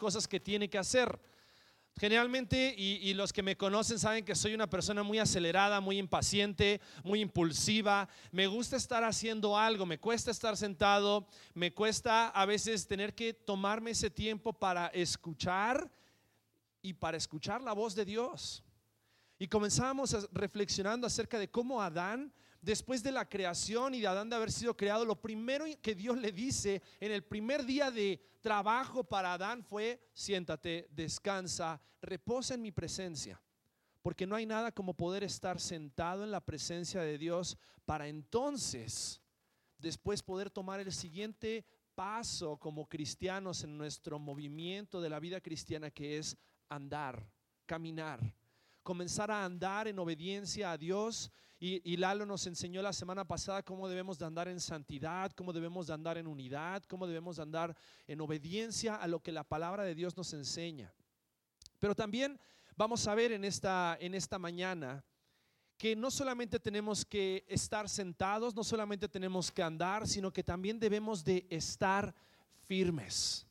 cosas que tiene que hacer. Generalmente, y, los que me conocen saben que soy una persona muy acelerada, muy impaciente, muy impulsiva. Me gusta estar haciendo algo, me cuesta estar sentado, me cuesta a veces tener que tomarme ese tiempo para escuchar y para escuchar la voz de Dios. Y comenzamos reflexionando acerca de cómo Adán, después de la creación y de Adán de haber sido creado, lo primero que Dios le dice en el primer día de trabajo para Adán fue, siéntate, descansa, reposa en mi presencia. Porque no hay nada como poder estar sentado en la presencia de Dios para entonces, después poder tomar el siguiente paso como cristianos en nuestro movimiento de la vida cristiana que es andar, caminar comenzar a andar en obediencia a Dios. Y, Lalo nos enseñó la semana pasada cómo debemos de andar en santidad, cómo debemos de andar en unidad, cómo debemos de andar en obediencia a lo que la palabra de Dios nos enseña. Pero también vamos a ver en esta, en esta mañana que no solamente tenemos que estar sentados, no solamente tenemos que andar, sino que también debemos de estar firmes.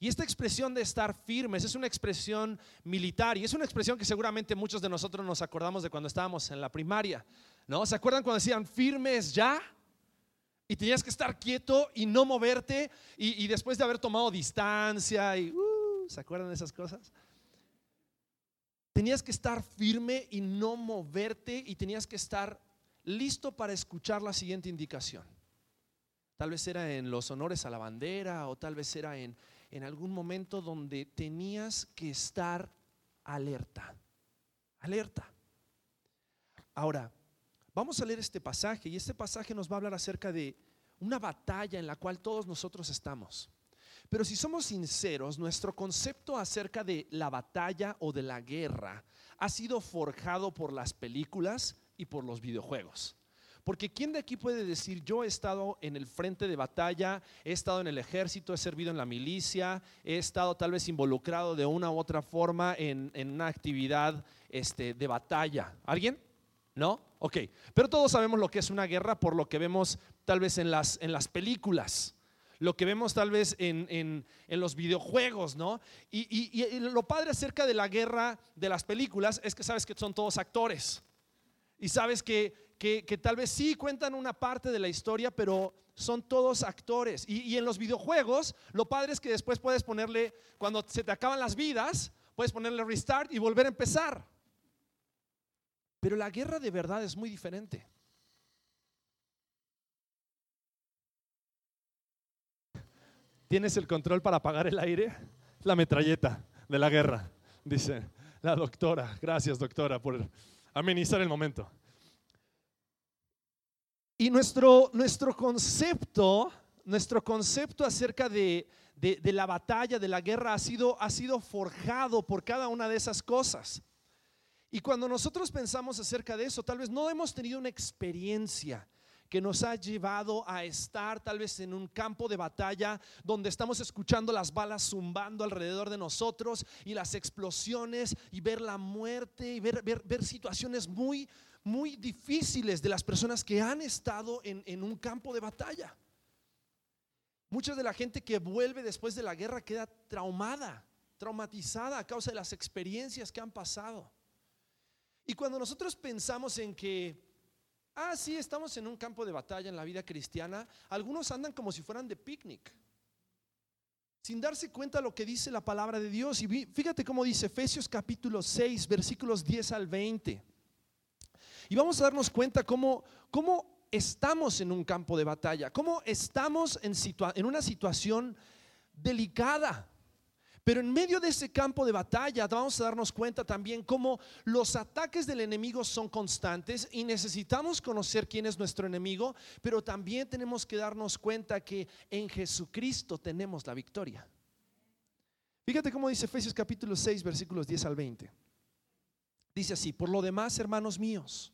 Y esta expresión de estar firmes es una expresión militar y es una expresión que seguramente muchos de nosotros nos acordamos de cuando estábamos en la primaria. ¿No? ¿Se acuerdan cuando decían firmes ya? Y tenías que estar quieto y no moverte y, después de haber tomado distancia y uh, ¿se acuerdan de esas cosas? Tenías que estar firme y no moverte y tenías que estar listo para escuchar la siguiente indicación. Tal vez era en los honores a la bandera o tal vez era en, en algún momento donde tenías que estar alerta, alerta. Ahora, vamos a leer este pasaje y este pasaje nos va a hablar acerca de una batalla en la cual todos nosotros estamos. Pero si somos sinceros, nuestro concepto acerca de la batalla o de la guerra ha sido forjado por las películas y por los videojuegos. Porque ¿quién de aquí puede decir, yo he estado en el frente de batalla, he estado en el ejército, he servido en la milicia, he estado tal vez involucrado de una u otra forma en, una actividad este, de batalla? ¿Alguien? ¿No? Ok. Pero todos sabemos lo que es una guerra por lo que vemos tal vez en las, en las películas lo que vemos tal vez en, los videojuegos, ¿no? Y, y, lo padre acerca de la guerra de las películas es que sabes que son todos actores. Y sabes que que, tal vez sí cuentan una parte de la historia, pero son todos actores. Y, y, en los videojuegos, lo padre es que después puedes ponerle, cuando se te acaban las vidas, puedes ponerle restart y volver a empezar. Pero la guerra de verdad es muy diferente. ¿Tienes el control para apagar el aire? La metralleta de la guerra, dice la doctora. Gracias, doctora, por amenizar el momento. Y nuestro, nuestro concepto, nuestro concepto acerca de, la batalla, de la guerra, ha sido, ha sido forjado por cada una de esas cosas. Y cuando nosotros pensamos acerca de eso, tal vez no hemos tenido una experiencia que nos ha llevado a estar tal vez en un campo de batalla donde estamos escuchando las balas zumbando alrededor de nosotros y las explosiones y ver la muerte y ver, ver, ver situaciones muy, muy difíciles de las personas que han estado en, un campo de batalla. Mucha de la gente que vuelve después de la guerra queda traumada, traumatizada a causa de las experiencias que han pasado. Y cuando nosotros pensamos en que, ah, sí, estamos en un campo de batalla en la vida cristiana, algunos andan como si fueran de picnic, sin darse cuenta lo que dice la palabra de Dios. Y fíjate cómo dice Efesios capítulo 6, versículos 10 al 20. Y vamos a darnos cuenta cómo, cómo estamos en un campo de batalla, cómo estamos en, en una situación delicada. Pero en medio de ese campo de batalla vamos a darnos cuenta también cómo los ataques del enemigo son constantes y necesitamos conocer quién es nuestro enemigo, pero también tenemos que darnos cuenta que en Jesucristo tenemos la victoria. Fíjate cómo dice Efesios capítulo 6 versículos 10 al 20. Dice así, por lo demás, hermanos míos,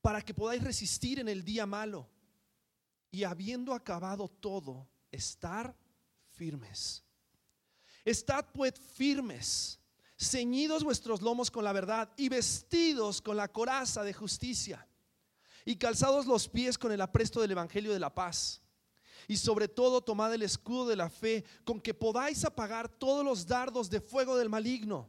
para que podáis resistir en el día malo y habiendo acabado todo, estar firmes. Estad pues firmes, ceñidos vuestros lomos con la verdad y vestidos con la coraza de justicia y calzados los pies con el apresto del Evangelio de la paz. Y sobre todo tomad el escudo de la fe con que podáis apagar todos los dardos de fuego del maligno.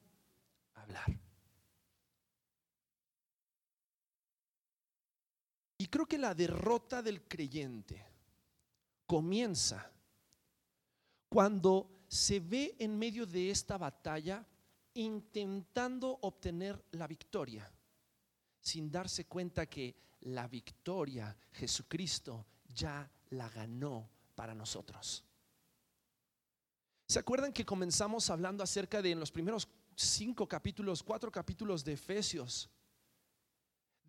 Y creo que la derrota del creyente comienza cuando se ve en medio de esta batalla intentando obtener la victoria, sin darse cuenta que la victoria Jesucristo ya la ganó para nosotros. ¿Se acuerdan que comenzamos hablando acerca de en los primeros cinco capítulos, cuatro capítulos de Efesios?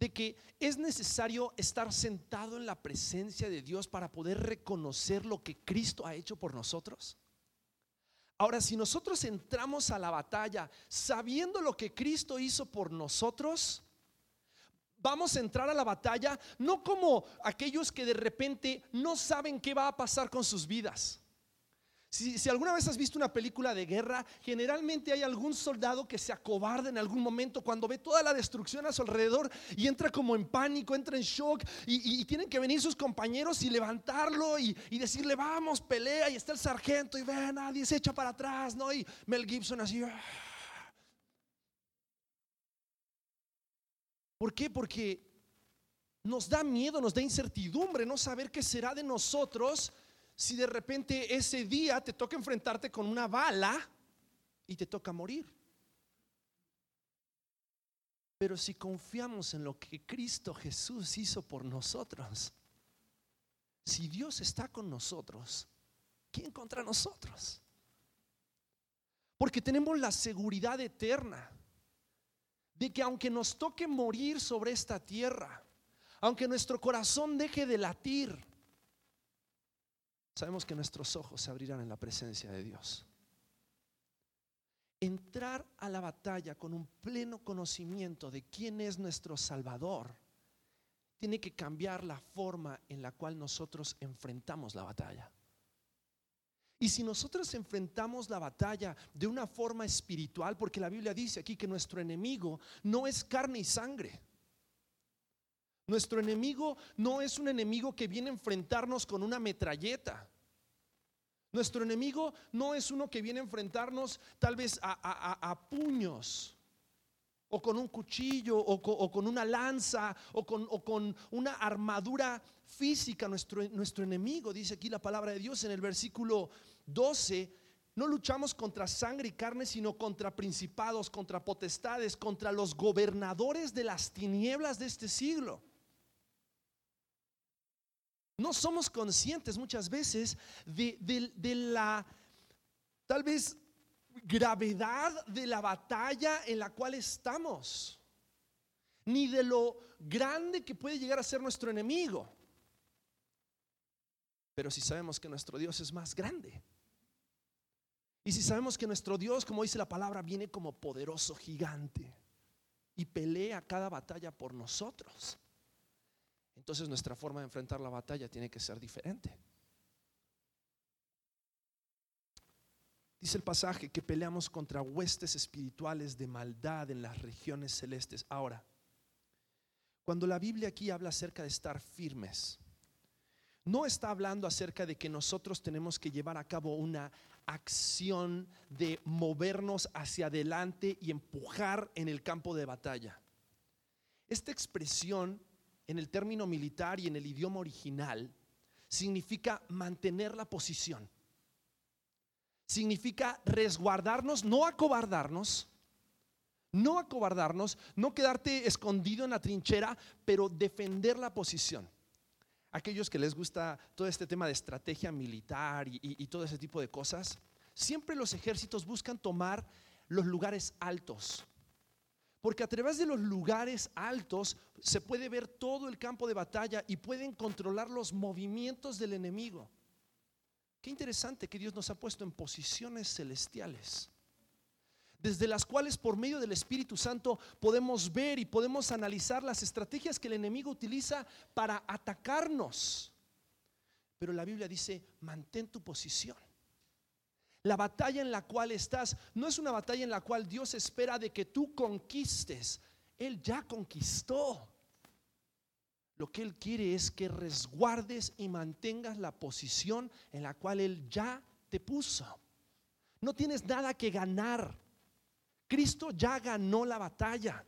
de que es necesario estar sentado en la presencia de Dios para poder reconocer lo que Cristo ha hecho por nosotros? Ahora, si nosotros entramos a la batalla sabiendo lo que Cristo hizo por nosotros, vamos a entrar a la batalla no como aquellos que de repente no saben qué va a pasar con sus vidas. Si, alguna vez has visto una película de guerra, generalmente hay algún soldado que se acobarda en algún momento cuando ve toda la destrucción a su alrededor y entra como en pánico, entra en shock y, tienen que venir sus compañeros y levantarlo y, decirle, vamos, pelea y está el sargento y ve, nadie se echa para atrás, ¿no? Y Mel Gibson así. Ah". ¿Por qué? Porque nos da miedo, nos da incertidumbre no saber qué será de nosotros si de repente ese día te toca enfrentarte con una bala y te toca morir? Pero si confiamos en lo que Cristo Jesús hizo por nosotros, si Dios está con nosotros, ¿quién contra nosotros? Porque tenemos la seguridad eterna de que aunque nos toque morir sobre esta tierra, aunque nuestro corazón deje de latir, sabemos que nuestros ojos se abrirán en la presencia de Dios. Entrar a la batalla con un pleno conocimiento de quién es nuestro Salvador tiene que cambiar la forma en la cual nosotros enfrentamos la batalla. Y si nosotros enfrentamos la batalla de una forma espiritual, porque la Biblia dice aquí que nuestro enemigo no es carne y sangre. Nuestro enemigo no es un enemigo que viene a enfrentarnos con una metralleta. Nuestro enemigo no es uno que viene a enfrentarnos tal vez a, puños, o con un cuchillo, o con, una lanza, o con, una armadura física. Nuestro enemigo, dice aquí la palabra de Dios en el versículo 12, no luchamos contra sangre y carne, sino contra principados, contra potestades, contra los gobernadores de las tinieblas de este siglo no somos conscientes muchas veces de, la tal vez gravedad de la batalla en la cual estamos, ni de lo grande que puede llegar a ser nuestro enemigo. Pero si sabemos que nuestro Dios es más grande, y si sabemos que nuestro Dios, como dice la palabra, viene como poderoso gigante y pelea cada batalla por nosotros, entonces nuestra forma de enfrentar la batalla tiene que ser diferente. Dice el pasaje que peleamos contra huestes espirituales de maldad en las regiones celestes. Ahora, cuando la Biblia aquí habla acerca de estar firmes, no está hablando acerca de que nosotros tenemos que llevar a cabo una acción de movernos hacia adelante y empujar en el campo de batalla. Esta expresión en el término militar y en el idioma original, significa mantener la posición. Significa resguardarnos, no acobardarnos, No acobardarnos, no quedarte escondido en la trinchera, pero defender la posición. Aquellos que les gusta todo este tema de estrategia militar y, todo ese tipo de cosas, siempre los ejércitos buscan tomar los lugares altos. Porque a través de los lugares altos se puede ver todo el campo de batalla y pueden controlar los movimientos del enemigo. Qué interesante que Dios nos ha puesto en posiciones celestiales, desde las cuales por medio del Espíritu Santo podemos ver y podemos analizar las estrategias que el enemigo utiliza para atacarnos. Pero la Biblia dice, mantén tu posición. La batalla en la cual estás no es una batalla en la cual Dios espera de que tú conquistes. Él ya conquistó. Lo que Él quiere es que resguardes y mantengas la posición en la cual Él ya te puso. No tienes nada que ganar. Cristo ya ganó la batalla.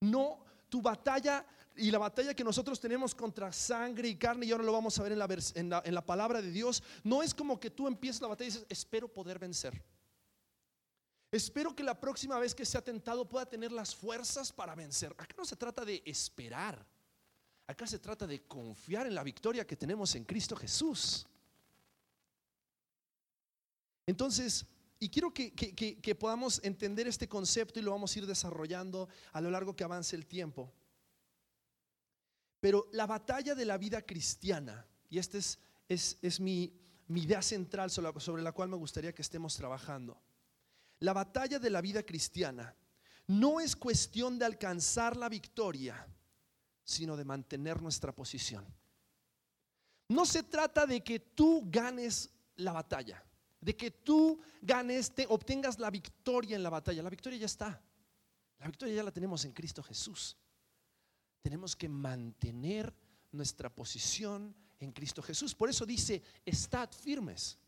No, tu batalla y la batalla que nosotros tenemos contra sangre y carne, y ahora lo vamos a ver en la, en la, en la palabra de Dios, no es como que tú empieces la batalla y dices, espero poder vencer. Espero que la próxima vez que sea tentado pueda tener las fuerzas para vencer. Acá no se trata de esperar. Acá se trata de confiar en la victoria que tenemos en Cristo Jesús. Entonces, y quiero que, que, podamos entender este concepto y lo vamos a ir desarrollando a lo largo que avance el tiempo. Pero la batalla de la vida cristiana, y esta es, es, es mi, idea central sobre la cual me gustaría que estemos trabajando la batalla de la vida cristiana no es cuestión de alcanzar la victoria, sino de mantener nuestra posición. No se trata de que tú ganes la batalla, de que tú ganes, te, obtengas la victoria en la batalla. La victoria ya está. La victoria ya la tenemos en Cristo Jesús. Tenemos que mantener nuestra posición en Cristo Jesús. Por eso dice, estad firmes.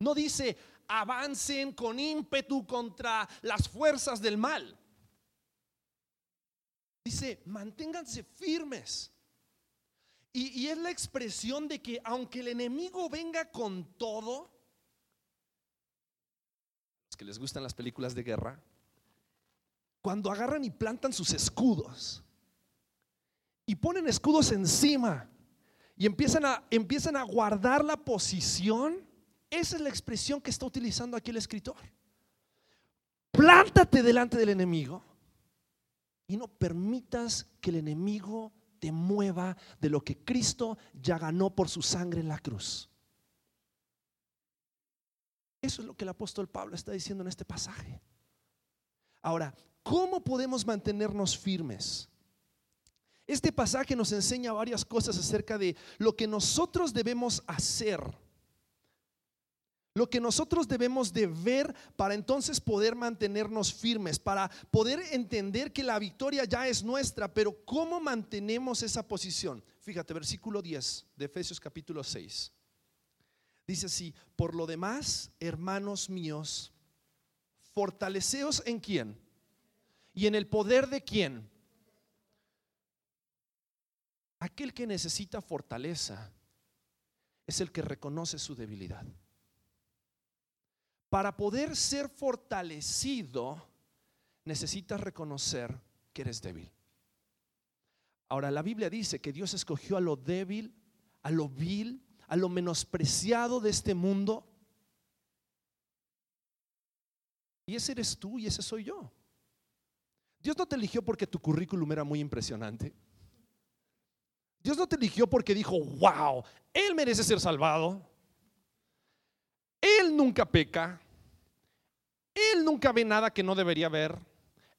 No dice, avancen con ímpetu contra las fuerzas del mal. Dice, manténganse firmes. Y, es la expresión de que aunque el enemigo venga con todo, es que les gustan las películas de guerra, cuando agarran y plantan sus escudos y ponen escudos encima y empiezan a, empiezan a guardar la posición, esa es la expresión que está utilizando aquí el escritor. Plántate delante del enemigo y no permitas que el enemigo te mueva de lo que Cristo ya ganó por su sangre en la cruz. Eso es lo que el apóstol Pablo está diciendo en este pasaje. Ahora, ¿cómo podemos mantenernos firmes? Este pasaje nos enseña varias cosas acerca de lo que nosotros debemos hacer lo que nosotros debemos de ver para entonces poder mantenernos firmes, para poder entender que la victoria ya es nuestra, pero ¿cómo mantenemos esa posición? Fíjate, versículo 10 de Efesios capítulo 6. Dice así, por lo demás, hermanos míos, fortaleceos en quién y en el poder de quién. Aquel que necesita fortaleza es el que reconoce su debilidad. Para poder ser fortalecido, necesitas reconocer que eres débil. Ahora, la Biblia dice que Dios escogió a lo débil, a lo vil, a lo menospreciado de este mundo. Y ese eres tú y ese soy yo. Dios no te eligió porque tu currículum era muy impresionante. Dios no te eligió porque dijo, wow, Él merece ser salvado. Él nunca peca. Él nunca ve nada que no debería ver.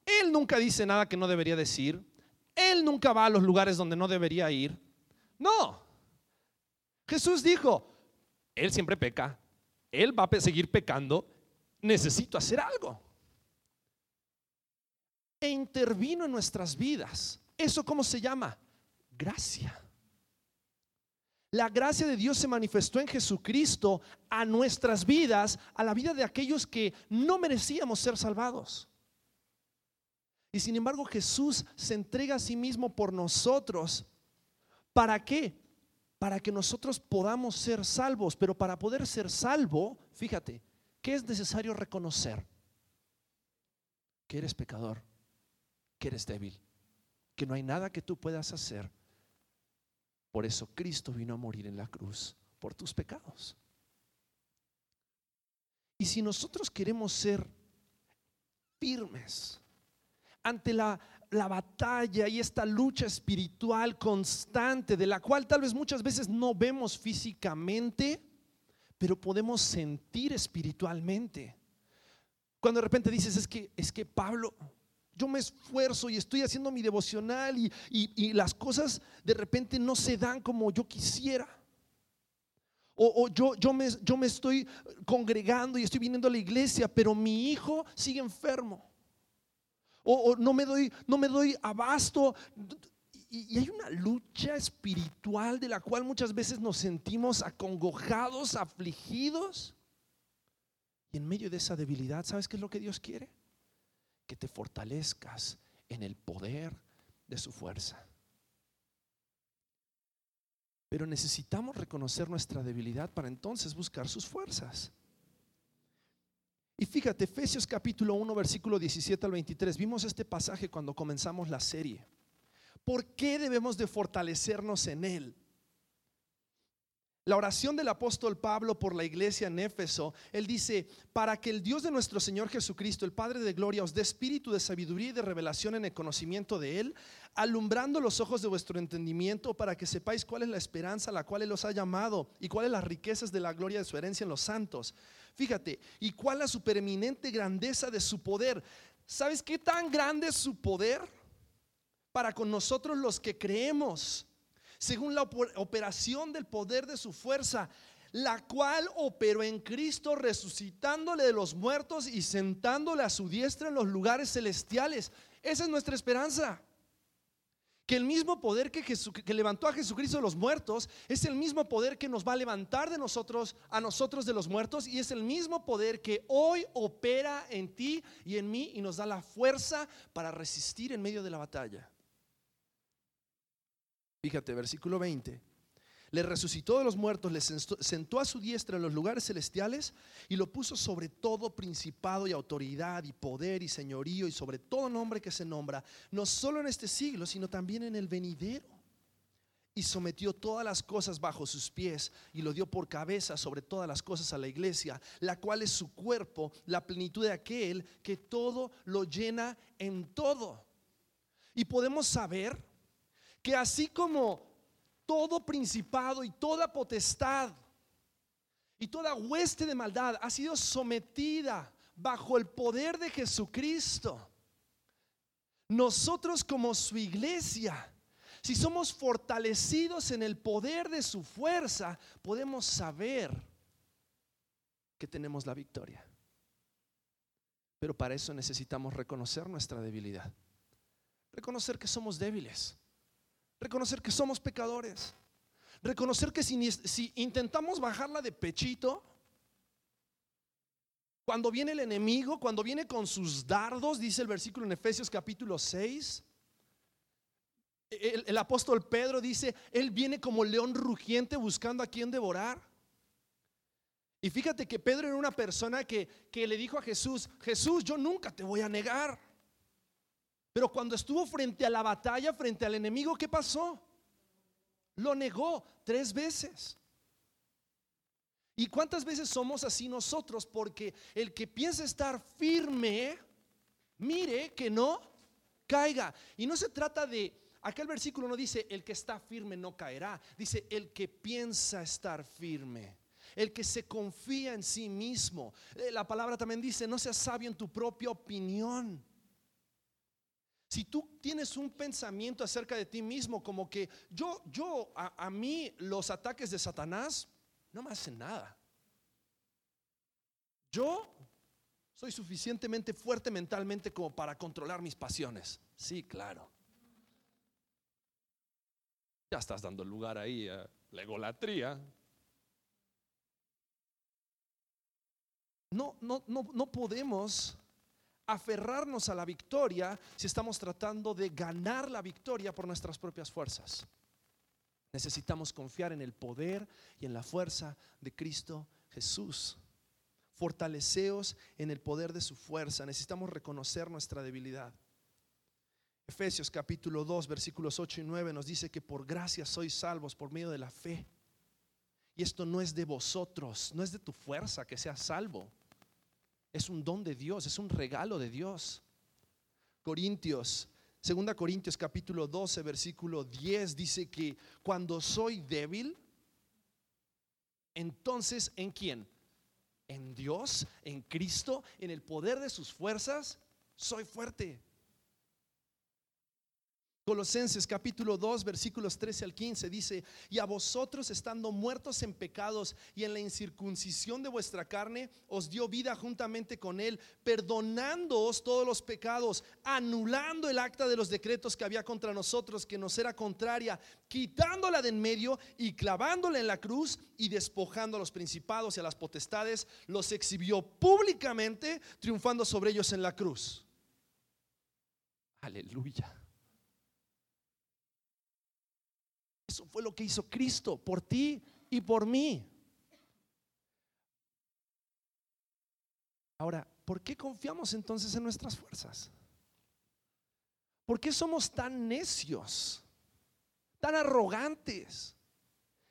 Él nunca dice nada que no debería decir. Él nunca va a los lugares donde no debería ir. No. Jesús dijo, Él siempre peca. Él va a seguir pecando. Necesito hacer algo. E intervino en nuestras vidas. ¿Eso cómo se llama? Gracia. La gracia de Dios se manifestó en Jesucristo a nuestras vidas, a la vida de aquellos que no merecíamos ser salvados. Y sin embargo Jesús se entrega a sí mismo por nosotros. ¿Para qué? Para que nosotros podamos ser salvos. Pero para poder ser salvo, fíjate, ¿qué es necesario reconocer? que eres pecador, que eres débil, que no hay nada que tú puedas hacer. Por eso Cristo vino a morir en la cruz por tus pecados. Y si nosotros queremos ser firmes ante la, la, batalla y esta lucha espiritual constante, de la cual tal vez muchas veces no vemos físicamente, pero podemos sentir espiritualmente. Cuando de repente dices, es que, es que Pablo, yo me esfuerzo y estoy haciendo mi devocional y, y, las cosas de repente no se dan como yo quisiera. O, yo, yo, me, yo me estoy congregando y estoy viniendo a la iglesia, pero mi hijo sigue enfermo. O, no, me doy, no me doy abasto. Y, y, hay una lucha espiritual de la cual muchas veces nos sentimos acongojados, afligidos. Y en medio de esa debilidad, ¿sabes qué es lo que Dios quiere? Que te fortalezcas en el poder de su fuerza. Pero necesitamos reconocer nuestra debilidad para entonces buscar sus fuerzas. Y fíjate, Efesios capítulo 1, versículo 17 al 23, vimos este pasaje cuando comenzamos la serie. ¿Por qué debemos de fortalecernos en él? La oración del apóstol Pablo por la iglesia en Éfeso, él dice, para que el Dios de nuestro Señor Jesucristo, el Padre de Gloria, os dé espíritu de sabiduría y de revelación en el conocimiento de Él, alumbrando los ojos de vuestro entendimiento para que sepáis cuál es la esperanza a la cual Él os ha llamado y cuáles las riquezas de la gloria de su herencia en los santos. Fíjate, y cuál la supereminente grandeza de su poder. ¿Sabes qué tan grande es su poder? Para con nosotros los que creemos según la operación del poder de su fuerza, la cual operó en Cristo resucitándole de los muertos y sentándole a su diestra en los lugares celestiales. Esa es nuestra esperanza. Que el mismo poder que, que, levantó a Jesucristo de los muertos es el mismo poder que nos va a levantar de nosotros a nosotros de los muertos y es el mismo poder que hoy opera en ti y en mí y nos da la fuerza para resistir en medio de la batalla. Fíjate, versículo 20. Le resucitó de los muertos, le sentó a su diestra en los lugares celestiales y lo puso sobre todo principado y autoridad y poder y señorío y sobre todo nombre que se nombra, no solo en este siglo, sino también en el venidero. Y sometió todas las cosas bajo sus pies y lo dio por cabeza sobre todas las cosas a la iglesia, la cual es su cuerpo, la plenitud de aquel que todo lo llena en todo. Y podemos saber que así como todo principado y toda potestad y toda hueste de maldad ha sido sometida bajo el poder de Jesucristo, nosotros como su iglesia, si somos fortalecidos en el poder de su fuerza, podemos saber que tenemos la victoria. Pero para eso necesitamos reconocer nuestra debilidad, reconocer que somos débiles Reconocer que somos pecadores. Reconocer que si, intentamos bajarla de pechito, cuando viene el enemigo, cuando viene con sus dardos, dice el versículo en Efesios capítulo 6, el, el, apóstol Pedro dice, Él viene como león rugiente buscando a quien devorar. Y fíjate que Pedro era una persona que, que le dijo a Jesús, Jesús, yo nunca te voy a negar. Pero cuando estuvo frente a la batalla, frente al enemigo, ¿qué pasó? Lo negó tres veces. ¿Y cuántas veces somos así nosotros? Porque el que piensa estar firme, mire que no caiga. Y no se trata de, aquel versículo no dice, el que está firme no caerá. Dice, el que piensa estar firme. El que se confía en sí mismo. Eh, la palabra también dice, no seas sabio en tu propia opinión. Si tú tienes un pensamiento acerca de ti mismo como que yo, yo, a, mí los ataques de Satanás no me hacen nada. Yo soy suficientemente fuerte mentalmente como para controlar mis pasiones. Sí, claro. Ya estás dando lugar ahí a la egolatría. No, no, no, no podemos aferrarnos a la victoria si estamos tratando de ganar la victoria por nuestras propias fuerzas. Necesitamos confiar en el poder y en la fuerza de Cristo Jesús. fortaleceos en el poder de su fuerza. Necesitamos reconocer nuestra debilidad. Efesios capítulo 2, versículos 8 y 9 nos dice que por gracia sois salvos por medio de la fe. Y esto no es de vosotros, no es de tu fuerza que seas salvo. Es un don de Dios, es un regalo de Dios. Corintios, 2 Corintios capítulo 12, versículo 10 dice que cuando soy débil, entonces ¿en quién? En Dios, en Cristo, en el poder de sus fuerzas, soy fuerte. Colosenses capítulo 2 versículos 13 al 15 dice, y a vosotros estando muertos en pecados y en la incircuncisión de vuestra carne, os dio vida juntamente con él, perdonándoos todos los pecados, anulando el acta de los decretos que había contra nosotros, que nos era contraria, quitándola de en medio y clavándola en la cruz y despojando a los principados y a las potestades, los exhibió públicamente, triunfando sobre ellos en la cruz. Aleluya. Eso fue lo que hizo Cristo por ti y por mí. Ahora, ¿por qué confiamos entonces en nuestras fuerzas? ¿Por qué somos tan necios, tan arrogantes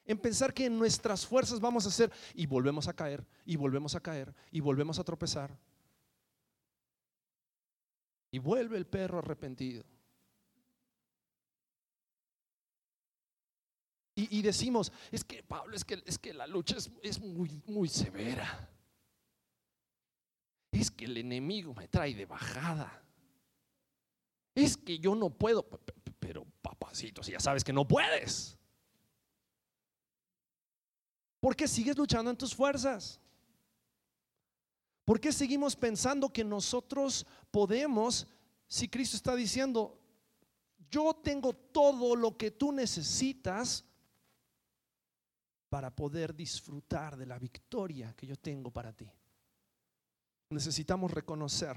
en pensar que en nuestras fuerzas vamos a hacer y volvemos a caer, y volvemos a caer, y volvemos a tropezar? Y vuelve el perro arrepentido. Y, decimos, es que Pablo, es que, es que la lucha es, es muy, muy severa. Es que el enemigo me trae de bajada. Es que yo no puedo, pero papacito, si ya sabes que no puedes. ¿Por qué sigues luchando en tus fuerzas? ¿Por qué seguimos pensando que nosotros podemos, si Cristo está diciendo, yo tengo todo lo que tú necesitas para poder disfrutar de la victoria que yo tengo para ti. Necesitamos reconocer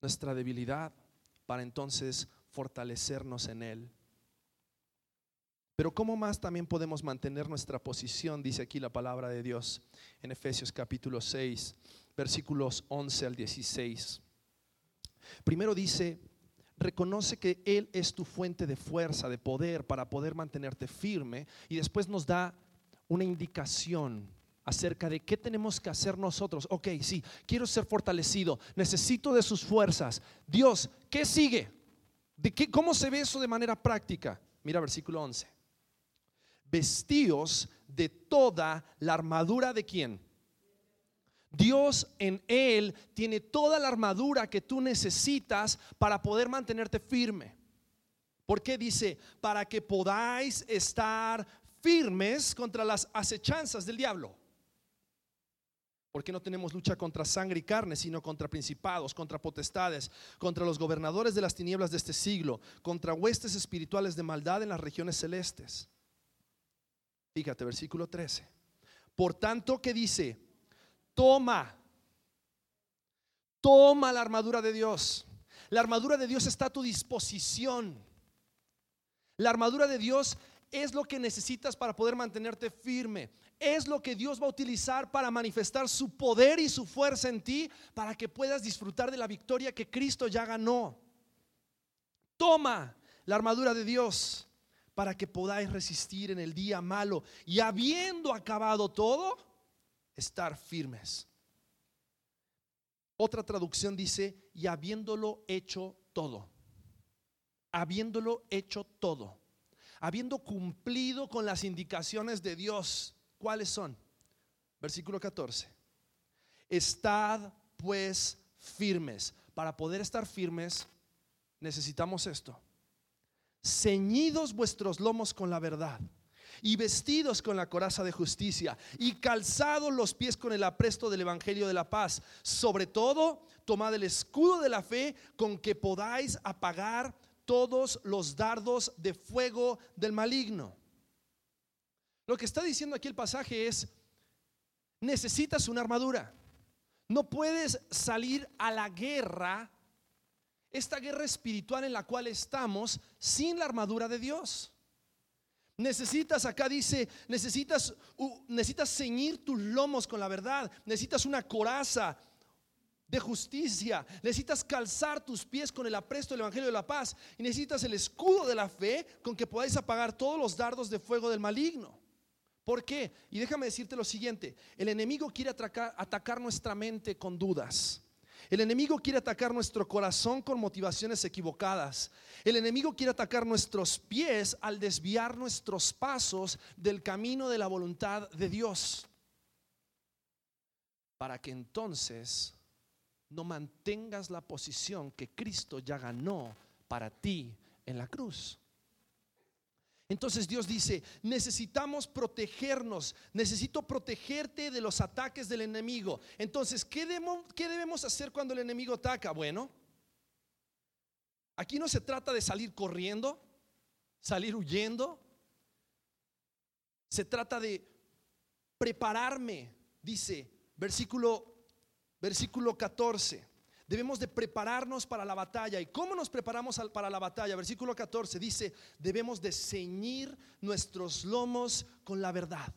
nuestra debilidad para entonces fortalecernos en Él. Pero ¿cómo más también podemos mantener nuestra posición? Dice aquí la palabra de Dios en Efesios capítulo 6, versículos 11 al 16. Primero dice, reconoce que Él es tu fuente de fuerza, de poder para poder mantenerte firme y después nos da una indicación acerca de qué tenemos que hacer nosotros. Ok, sí, quiero ser fortalecido, necesito de sus fuerzas. Dios, ¿qué sigue? ¿De qué, ¿Cómo se ve eso de manera práctica? Mira versículo 11. Vestíos de toda la armadura de quién? Dios en Él tiene toda la armadura que tú necesitas para poder mantenerte firme. ¿Por qué dice? Para que podáis estar firmes contra las acechanzas del diablo. Porque no tenemos lucha contra sangre y carne, sino contra principados, contra potestades, contra los gobernadores de las tinieblas de este siglo, contra huestes espirituales de maldad en las regiones celestes. Fíjate, versículo 13. Por tanto, ¿qué dice? Toma, toma la armadura de Dios. La armadura de Dios está a tu disposición. La armadura de Dios es lo que necesitas para poder mantenerte firme. Es lo que Dios va a utilizar para manifestar su poder y su fuerza en ti para que puedas disfrutar de la victoria que Cristo ya ganó. Toma la armadura de Dios para que podáis resistir en el día malo y habiendo acabado todo, estar firmes. Otra traducción dice, y habiéndolo hecho todo, habiéndolo hecho todo, habiendo cumplido con las indicaciones de Dios, ¿cuáles son? Versículo 14. Estad pues firmes. Para poder estar firmes necesitamos esto. Ceñidos vuestros lomos con la verdad y vestidos con la coraza de justicia y calzados los pies con el apresto del Evangelio de la paz. Sobre todo, tomad el escudo de la fe con que podáis apagar todos los dardos de fuego del maligno. Lo que está diciendo aquí el pasaje es, necesitas una armadura. No puedes salir a la guerra, esta guerra espiritual en la cual estamos, sin la armadura de Dios. Necesitas, acá dice, necesitas, necesitas ceñir tus lomos con la verdad. Necesitas una coraza de justicia. Necesitas calzar tus pies con el apresto del Evangelio de la paz. Y necesitas el escudo de la fe con que podáis apagar todos los dardos de fuego del maligno. ¿Por qué? Y déjame decirte lo siguiente. El enemigo quiere atacar, atacar nuestra mente con dudas. El enemigo quiere atacar nuestro corazón con motivaciones equivocadas. El enemigo quiere atacar nuestros pies al desviar nuestros pasos del camino de la voluntad de Dios. Para que entonces no mantengas la posición que Cristo ya ganó para ti en la cruz. Entonces Dios dice, necesitamos protegernos, necesito protegerte de los ataques del enemigo. Entonces, ¿qué debemos, hacer cuando el enemigo ataca? Bueno, aquí no se trata de salir corriendo, salir huyendo, se trata de prepararme, dice versículo, versículo 14. Debemos de prepararnos para la batalla. ¿Y cómo nos preparamos para la batalla? Versículo 14 dice, debemos de ceñir nuestros lomos con la verdad.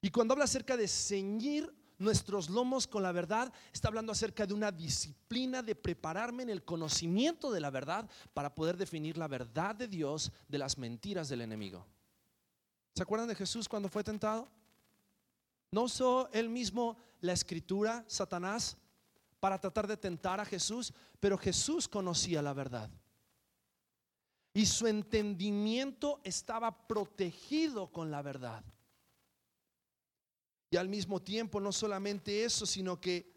Y cuando habla acerca de ceñir nuestros lomos con la verdad, está hablando acerca de una disciplina de prepararme en el conocimiento de la verdad para poder definir la verdad de Dios de las mentiras del enemigo. ¿Se acuerdan de Jesús cuando fue tentado? ¿No usó él mismo la escritura, Satanás? Para tratar de tentar a Jesús, pero Jesús conocía la verdad. Y su entendimiento estaba protegido con la verdad. Y al mismo tiempo, no solamente eso, sino que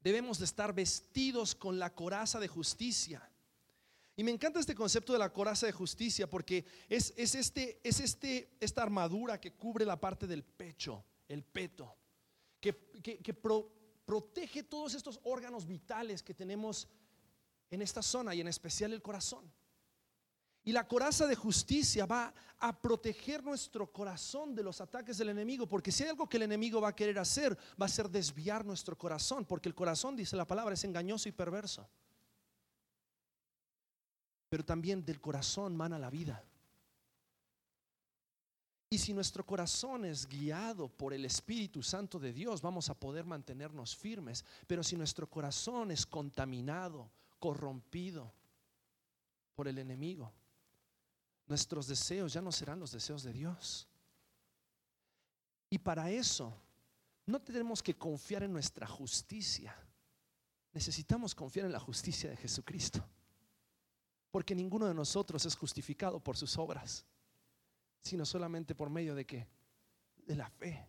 debemos de estar vestidos con la coraza de justicia. Y me encanta este concepto de la coraza de justicia porque es, este, es este, esta armadura que cubre la parte del pecho, el peto, que, que, que protege todos estos órganos vitales que tenemos en esta zona y en especial el corazón. Y la coraza de justicia va a proteger nuestro corazón de los ataques del enemigo, porque si hay algo que el enemigo va a querer hacer, va a ser desviar nuestro corazón, porque el corazón, dice la palabra, es engañoso y perverso. Pero también del corazón mana la vida. Y si nuestro corazón es guiado por el Espíritu Santo de Dios, vamos a poder mantenernos firmes. Pero si nuestro corazón es contaminado, corrompido por el enemigo, nuestros deseos ya no serán los deseos de Dios. Y para eso no tenemos que confiar en nuestra justicia. Necesitamos confiar en la justicia de Jesucristo. Porque ninguno de nosotros es justificado por sus obras sino solamente por medio de qué? De la fe.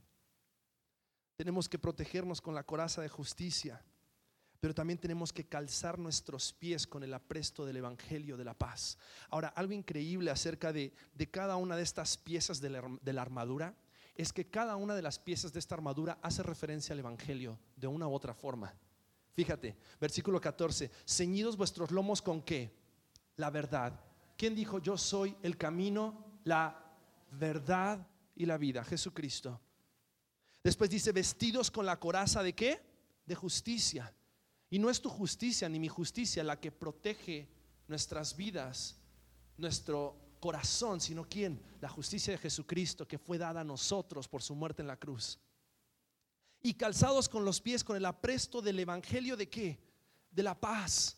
Tenemos que protegernos con la coraza de justicia, pero también tenemos que calzar nuestros pies con el apresto del Evangelio de la paz. Ahora, algo increíble acerca de, cada una de estas piezas de la, armadura es que cada una de las piezas de esta armadura hace referencia al Evangelio de una u otra forma. Fíjate, versículo 14, ceñidos vuestros lomos con qué? La verdad. ¿Quién dijo yo soy el camino, la verdad y la vida, Jesucristo. Después dice, vestidos con la coraza de qué? De justicia. Y no es tu justicia ni mi justicia la que protege nuestras vidas, nuestro corazón, sino quién? La justicia de Jesucristo que fue dada a nosotros por su muerte en la cruz. Y calzados con los pies con el apresto del Evangelio de qué? De la paz.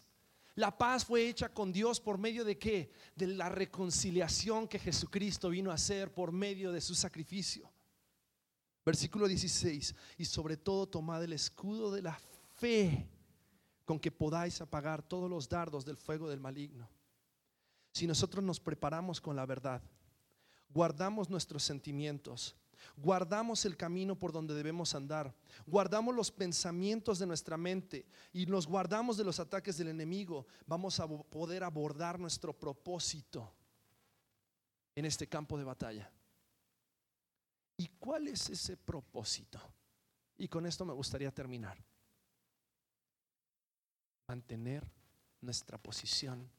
La paz fue hecha con Dios por medio de qué? De la reconciliación que Jesucristo vino a hacer por medio de su sacrificio. Versículo 16. Y sobre todo tomad el escudo de la fe con que podáis apagar todos los dardos del fuego del maligno. Si nosotros nos preparamos con la verdad, guardamos nuestros sentimientos, guardamos el camino por donde debemos andar, guardamos los pensamientos de nuestra mente y nos guardamos de los ataques del enemigo, vamos a poder abordar nuestro propósito en este campo de batalla. ¿Y cuál es ese propósito? Y con esto me gustaría terminar. Mantener nuestra posición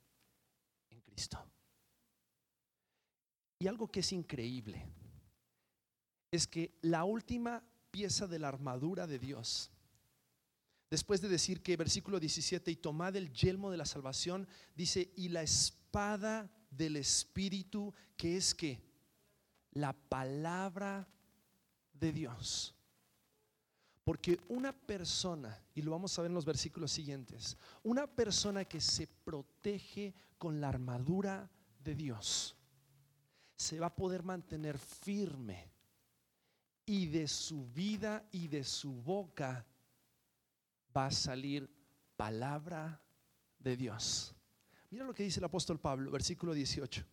en Cristo. Y algo que es increíble es que la última pieza de la armadura de Dios, después de decir que versículo 17, y tomad el yelmo de la salvación, dice, y la espada del Espíritu, que es que la palabra de Dios. Porque una persona, y lo vamos a ver en los versículos siguientes, una persona que se protege con la armadura de Dios, se va a poder mantener firme y de su vida y de su boca va a salir palabra de Dios. Mira lo que dice el apóstol Pablo, versículo 18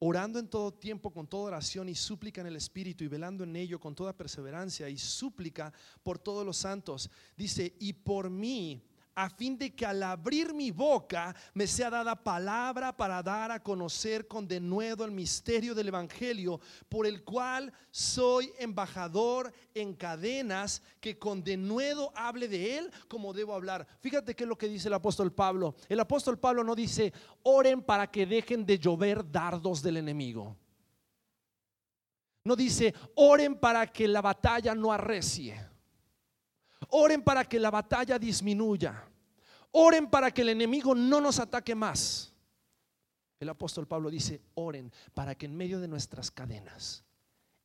orando en todo tiempo con toda oración y súplica en el Espíritu y velando en ello con toda perseverancia y súplica por todos los santos. Dice, y por mí a fin de que al abrir mi boca me sea dada palabra para dar a conocer con denuedo el misterio del Evangelio, por el cual soy embajador en cadenas, que con denuedo hable de él como debo hablar. Fíjate qué es lo que dice el apóstol Pablo. El apóstol Pablo no dice, oren para que dejen de llover dardos del enemigo. No dice, oren para que la batalla no arrecie. Oren para que la batalla disminuya. Oren para que el enemigo no nos ataque más. El apóstol Pablo dice, oren para que en medio de nuestras cadenas,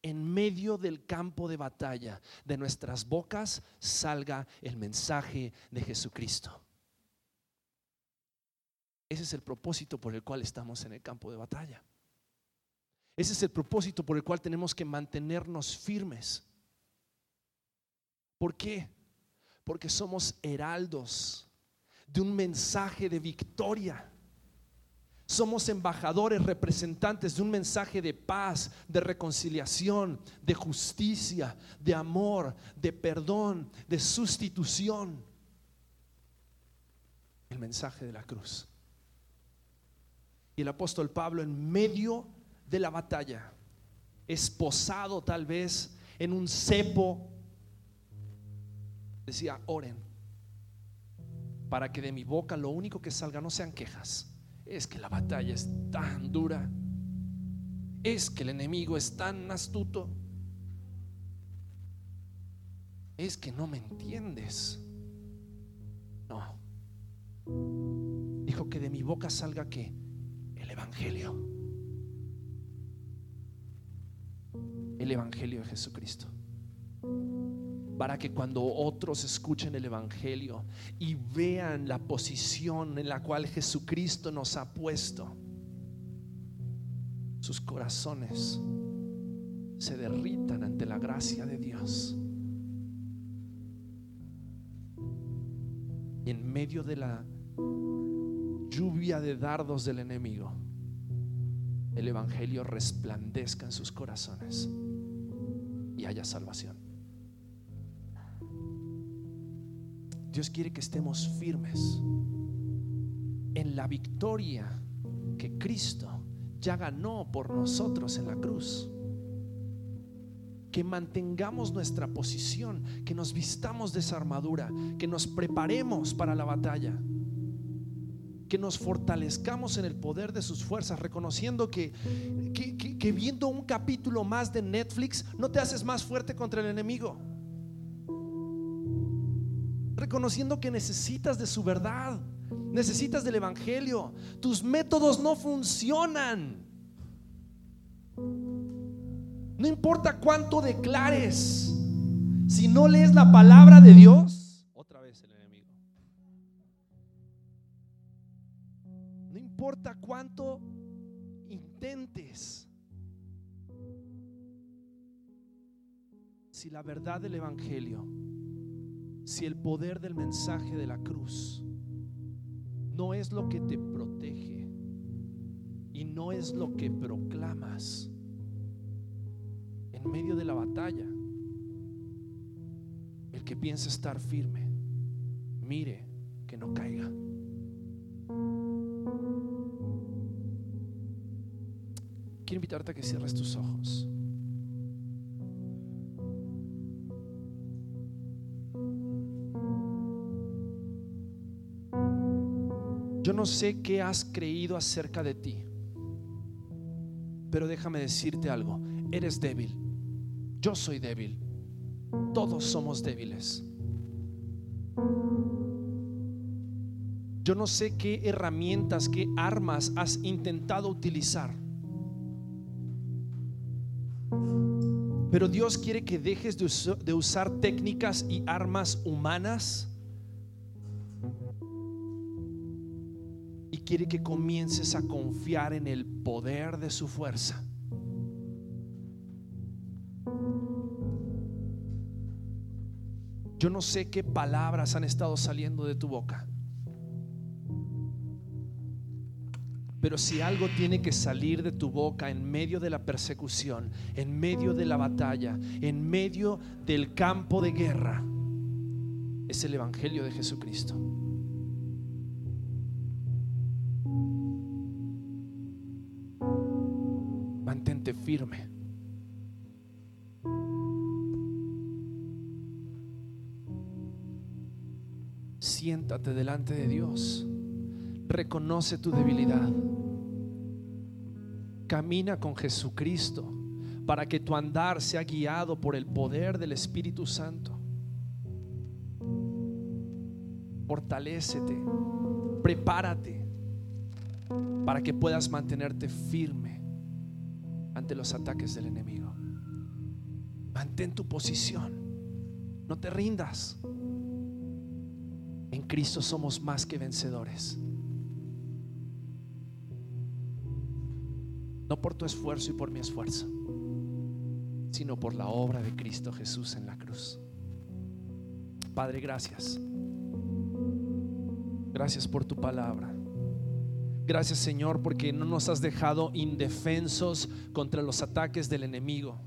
en medio del campo de batalla, de nuestras bocas salga el mensaje de Jesucristo. Ese es el propósito por el cual estamos en el campo de batalla. Ese es el propósito por el cual tenemos que mantenernos firmes. ¿Por qué? Porque somos heraldos de un mensaje de victoria. Somos embajadores, representantes de un mensaje de paz, de reconciliación, de justicia, de amor, de perdón, de sustitución. El mensaje de la cruz. Y el apóstol Pablo en medio de la batalla, esposado tal vez en un cepo, decía, oren para que de mi boca lo único que salga no sean quejas. Es que la batalla es tan dura. Es que el enemigo es tan astuto. Es que no me entiendes. No. Dijo que de mi boca salga que el Evangelio. El Evangelio de Jesucristo para que cuando otros escuchen el Evangelio y vean la posición en la cual Jesucristo nos ha puesto, sus corazones se derritan ante la gracia de Dios. Y en medio de la lluvia de dardos del enemigo, el Evangelio resplandezca en sus corazones y haya salvación. Dios quiere que estemos firmes en la victoria que Cristo ya ganó por nosotros en la cruz. Que mantengamos nuestra posición, que nos vistamos de esa armadura, que nos preparemos para la batalla, que nos fortalezcamos en el poder de sus fuerzas, reconociendo que, que, que viendo un capítulo más de Netflix no te haces más fuerte contra el enemigo reconociendo que necesitas de su verdad, necesitas del Evangelio. Tus métodos no funcionan. No importa cuánto declares, si no lees la palabra de Dios, otra vez el enemigo. No importa cuánto intentes, si la verdad del Evangelio si el poder del mensaje de la cruz no es lo que te protege y no es lo que proclamas en medio de la batalla, el que piensa estar firme, mire que no caiga. Quiero invitarte a que cierres tus ojos. No sé qué has creído acerca de ti, pero déjame decirte algo, eres débil, yo soy débil, todos somos débiles. Yo no sé qué herramientas, qué armas has intentado utilizar. Pero Dios quiere que dejes de, usar técnicas y armas humanas quiere que comiences a confiar en el poder de su fuerza. Yo no sé qué palabras han estado saliendo de tu boca. Pero si algo tiene que salir de tu boca en medio de la persecución, en medio de la batalla, en medio del campo de guerra, es el Evangelio de Jesucristo. Firme. Siéntate delante de Dios. Reconoce tu debilidad. Camina con Jesucristo para que tu andar sea guiado por el poder del Espíritu Santo. Fortalécete, prepárate para que puedas mantenerte firme ante los ataques del enemigo. Mantén tu posición, no te rindas. En Cristo somos más que vencedores. No por tu esfuerzo y por mi esfuerzo, sino por la obra de Cristo Jesús en la cruz. Padre, gracias. Gracias por tu palabra. Gracias Señor porque no nos has dejado indefensos contra los ataques del enemigo.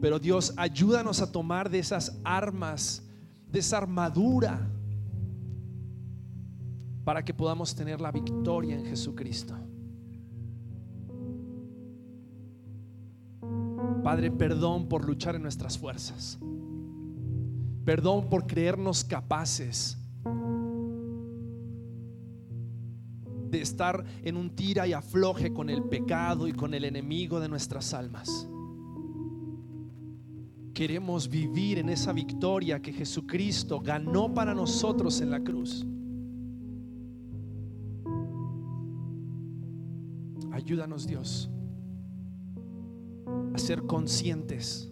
Pero Dios, ayúdanos a tomar de esas armas, de esa armadura para que podamos tener la victoria en Jesucristo. Padre, perdón por luchar en nuestras fuerzas. Perdón por creernos capaces de estar en un tira y afloje con el pecado y con el enemigo de nuestras almas. Queremos vivir en esa victoria que Jesucristo ganó para nosotros en la cruz. Ayúdanos Dios a ser conscientes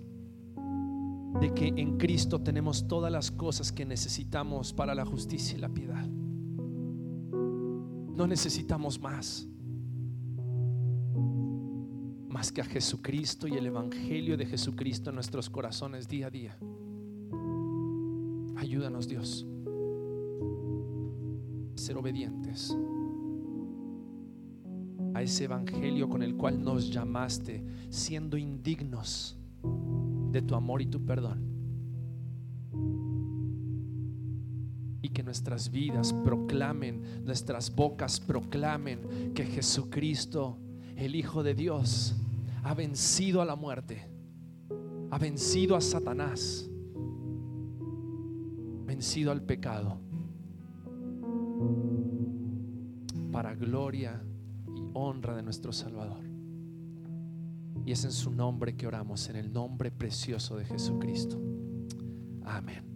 de que en Cristo tenemos todas las cosas que necesitamos para la justicia y la piedad. No necesitamos más. Más que a Jesucristo y el Evangelio de Jesucristo en nuestros corazones día a día. Ayúdanos Dios a ser obedientes a ese evangelio con el cual nos llamaste, siendo indignos de tu amor y tu perdón. Que nuestras vidas proclamen, nuestras bocas proclamen que Jesucristo, el Hijo de Dios, ha vencido a la muerte, ha vencido a Satanás, vencido al pecado, para gloria honra de nuestro Salvador. Y es en su nombre que oramos, en el nombre precioso de Jesucristo. Amén.